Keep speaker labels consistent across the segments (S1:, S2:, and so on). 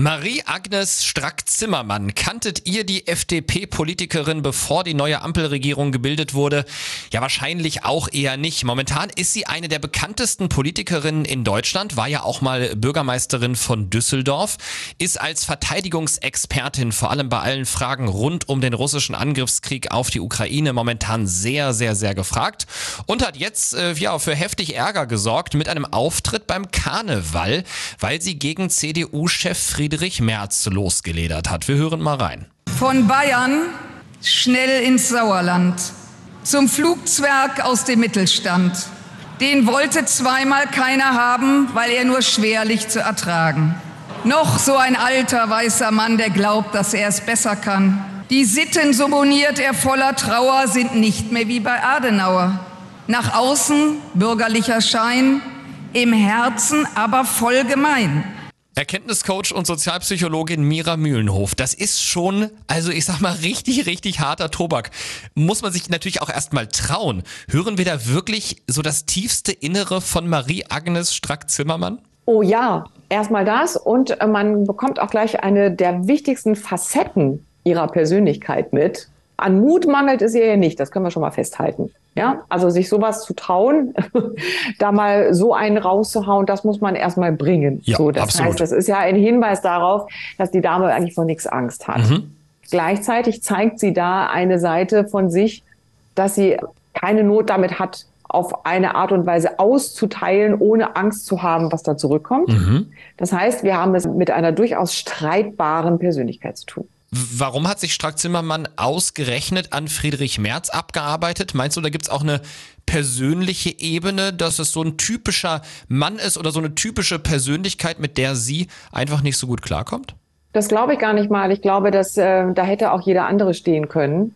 S1: Marie-Agnes Strack-Zimmermann, kanntet ihr die FDP-Politikerin, bevor die neue Ampelregierung gebildet wurde? Ja, wahrscheinlich auch eher nicht. Momentan ist sie eine der bekanntesten Politikerinnen in Deutschland, war ja auch mal Bürgermeisterin von Düsseldorf, ist als Verteidigungsexpertin vor allem bei allen Fragen rund um den russischen Angriffskrieg auf die Ukraine momentan sehr, sehr, sehr gefragt und hat jetzt äh, ja für heftig Ärger gesorgt mit einem Auftritt beim Karneval, weil sie gegen CDU-Chef Friedrich Friedrich Merz losgeledert hat. Wir hören mal rein.
S2: Von Bayern schnell ins Sauerland. Zum Flugzwerg aus dem Mittelstand. Den wollte zweimal keiner haben, weil er nur schwerlich zu ertragen. Noch so ein alter weißer Mann, der glaubt, dass er es besser kann. Die Sitten, so moniert er voller Trauer, sind nicht mehr wie bei Adenauer. Nach außen bürgerlicher Schein, im Herzen aber voll gemein.
S1: Erkenntniscoach und Sozialpsychologin Mira Mühlenhof. Das ist schon, also ich sag mal, richtig, richtig harter Tobak. Muss man sich natürlich auch erstmal trauen. Hören wir da wirklich so das tiefste Innere von Marie-Agnes Strack-Zimmermann?
S3: Oh ja, erstmal das und äh, man bekommt auch gleich eine der wichtigsten Facetten ihrer Persönlichkeit mit. An Mut mangelt es ihr ja nicht, das können wir schon mal festhalten. Ja, also sich sowas zu trauen, da mal so einen rauszuhauen, das muss man erstmal bringen.
S1: Ja,
S3: so, das
S1: absolut.
S3: heißt, das ist ja ein Hinweis darauf, dass die Dame eigentlich vor nichts Angst hat.
S1: Mhm.
S3: Gleichzeitig zeigt sie da eine Seite von sich, dass sie keine Not damit hat, auf eine Art und Weise auszuteilen, ohne Angst zu haben, was da zurückkommt.
S1: Mhm.
S3: Das heißt, wir haben es mit einer durchaus streitbaren Persönlichkeit zu tun.
S1: Warum hat sich Strack-Zimmermann ausgerechnet an Friedrich Merz abgearbeitet? Meinst du, da gibt's auch eine persönliche Ebene, dass es so ein typischer Mann ist oder so eine typische Persönlichkeit, mit der sie einfach nicht so gut klarkommt?
S3: Das glaube ich gar nicht mal. Ich glaube, dass äh, da hätte auch jeder andere stehen können.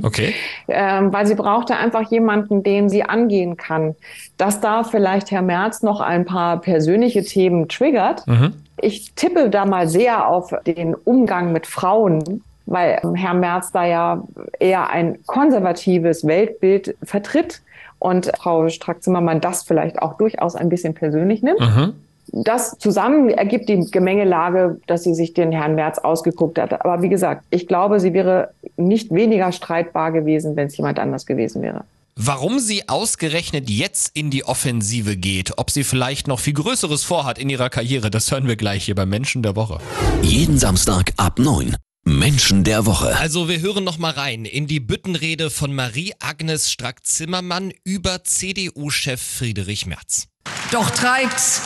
S1: Okay.
S3: ähm, weil sie brauchte einfach jemanden, den sie angehen kann. Dass da vielleicht Herr Merz noch ein paar persönliche Themen triggert.
S1: Mhm.
S3: Ich tippe da mal sehr auf den Umgang mit Frauen, weil Herr Merz da ja eher ein konservatives Weltbild vertritt und Frau Strack-Zimmermann das vielleicht auch durchaus ein bisschen persönlich nimmt.
S1: Mhm.
S3: Das zusammen ergibt die Gemengelage, dass sie sich den Herrn Merz ausgeguckt hat. Aber wie gesagt, ich glaube, sie wäre nicht weniger streitbar gewesen, wenn es jemand anders gewesen wäre.
S1: Warum sie ausgerechnet jetzt in die Offensive geht, ob sie vielleicht noch viel Größeres vorhat in ihrer Karriere, das hören wir gleich hier bei Menschen der Woche.
S4: Jeden Samstag ab 9. Menschen der Woche.
S1: Also wir hören noch mal rein in die Büttenrede von Marie-Agnes Strack-Zimmermann über CDU-Chef Friedrich Merz.
S2: Doch treibt's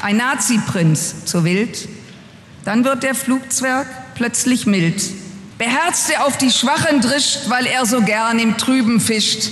S2: ein Nazi-Prinz zu wild, dann wird der Flugzwerg plötzlich mild. Beherzt er auf die Schwachen drischt, weil er so gern im Trüben fischt.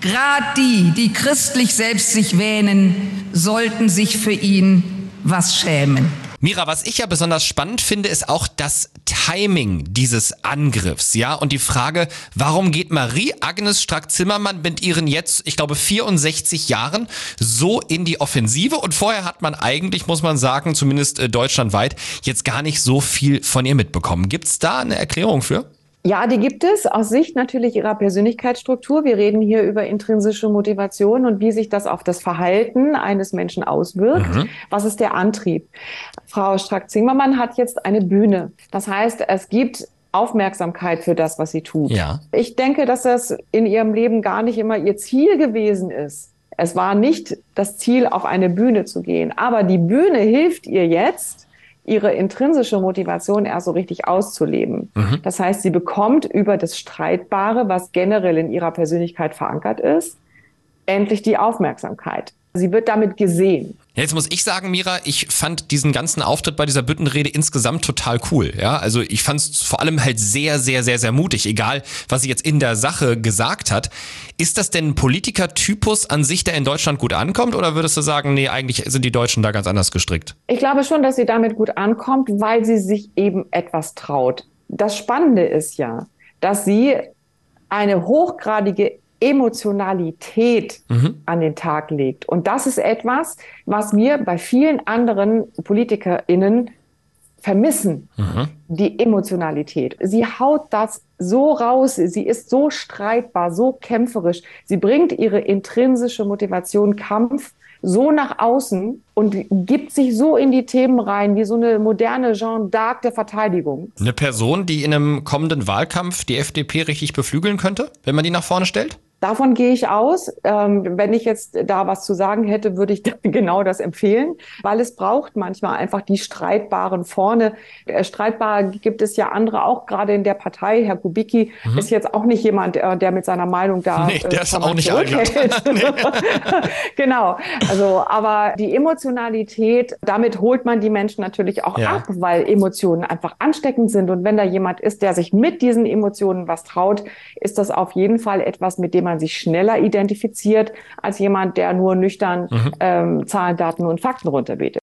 S2: Grad die, die christlich selbst sich wähnen, sollten sich für ihn was schämen.
S1: Mira, was ich ja besonders spannend finde, ist auch das Timing dieses Angriffs, ja, und die Frage, warum geht Marie-Agnes Strack-Zimmermann mit ihren jetzt, ich glaube, 64 Jahren so in die Offensive und vorher hat man eigentlich, muss man sagen, zumindest äh, deutschlandweit, jetzt gar nicht so viel von ihr mitbekommen. Gibt's da eine Erklärung für?
S3: Ja, die gibt es aus Sicht natürlich ihrer Persönlichkeitsstruktur. Wir reden hier über intrinsische Motivation und wie sich das auf das Verhalten eines Menschen auswirkt.
S1: Mhm.
S3: Was ist der Antrieb? Frau Strack-Zimmermann hat jetzt eine Bühne. Das heißt, es gibt Aufmerksamkeit für das, was sie tut.
S1: Ja.
S3: Ich denke, dass das in ihrem Leben gar nicht immer ihr Ziel gewesen ist. Es war nicht das Ziel, auf eine Bühne zu gehen. Aber die Bühne hilft ihr jetzt, ihre intrinsische Motivation erst so richtig auszuleben.
S1: Mhm.
S3: Das heißt, sie bekommt über das Streitbare, was generell in ihrer Persönlichkeit verankert ist, endlich die Aufmerksamkeit. Sie wird damit gesehen.
S1: Jetzt muss ich sagen, Mira, ich fand diesen ganzen Auftritt bei dieser Büttenrede insgesamt total cool. Ja, also ich fand es vor allem halt sehr, sehr, sehr, sehr mutig, egal was sie jetzt in der Sache gesagt hat. Ist das denn ein Politikertypus an sich, der in Deutschland gut ankommt, oder würdest du sagen, nee, eigentlich sind die Deutschen da ganz anders gestrickt?
S3: Ich glaube schon, dass sie damit gut ankommt, weil sie sich eben etwas traut. Das Spannende ist ja, dass sie eine hochgradige Emotionalität
S1: Mhm.
S3: an den Tag legt. Und das ist etwas, was wir bei vielen anderen PolitikerInnen vermissen.
S1: Mhm.
S3: Die Emotionalität. Sie haut das so raus. Sie ist so streitbar, so kämpferisch. Sie bringt ihre intrinsische Motivation, Kampf so nach außen und gibt sich so in die Themen rein, wie so eine moderne Jean d'Arc der Verteidigung.
S1: Eine Person, die in einem kommenden Wahlkampf die FDP richtig beflügeln könnte, wenn man die nach vorne stellt?
S3: Davon gehe ich aus. Ähm, wenn ich jetzt da was zu sagen hätte, würde ich genau das empfehlen, weil es braucht manchmal einfach die Streitbaren vorne. Äh, streitbar gibt es ja andere auch gerade in der Partei. Herr Kubicki mhm. ist jetzt auch nicht jemand, äh, der mit seiner Meinung da
S1: nee, der äh, ist auch nicht
S3: genau. Also, aber die Emotionalität, damit holt man die Menschen natürlich auch ja. ab, weil Emotionen einfach ansteckend sind. Und wenn da jemand ist, der sich mit diesen Emotionen was traut, ist das auf jeden Fall etwas, mit dem man man sich schneller identifiziert als jemand, der nur nüchtern mhm. ähm, Zahlen, Daten und Fakten runterbetet.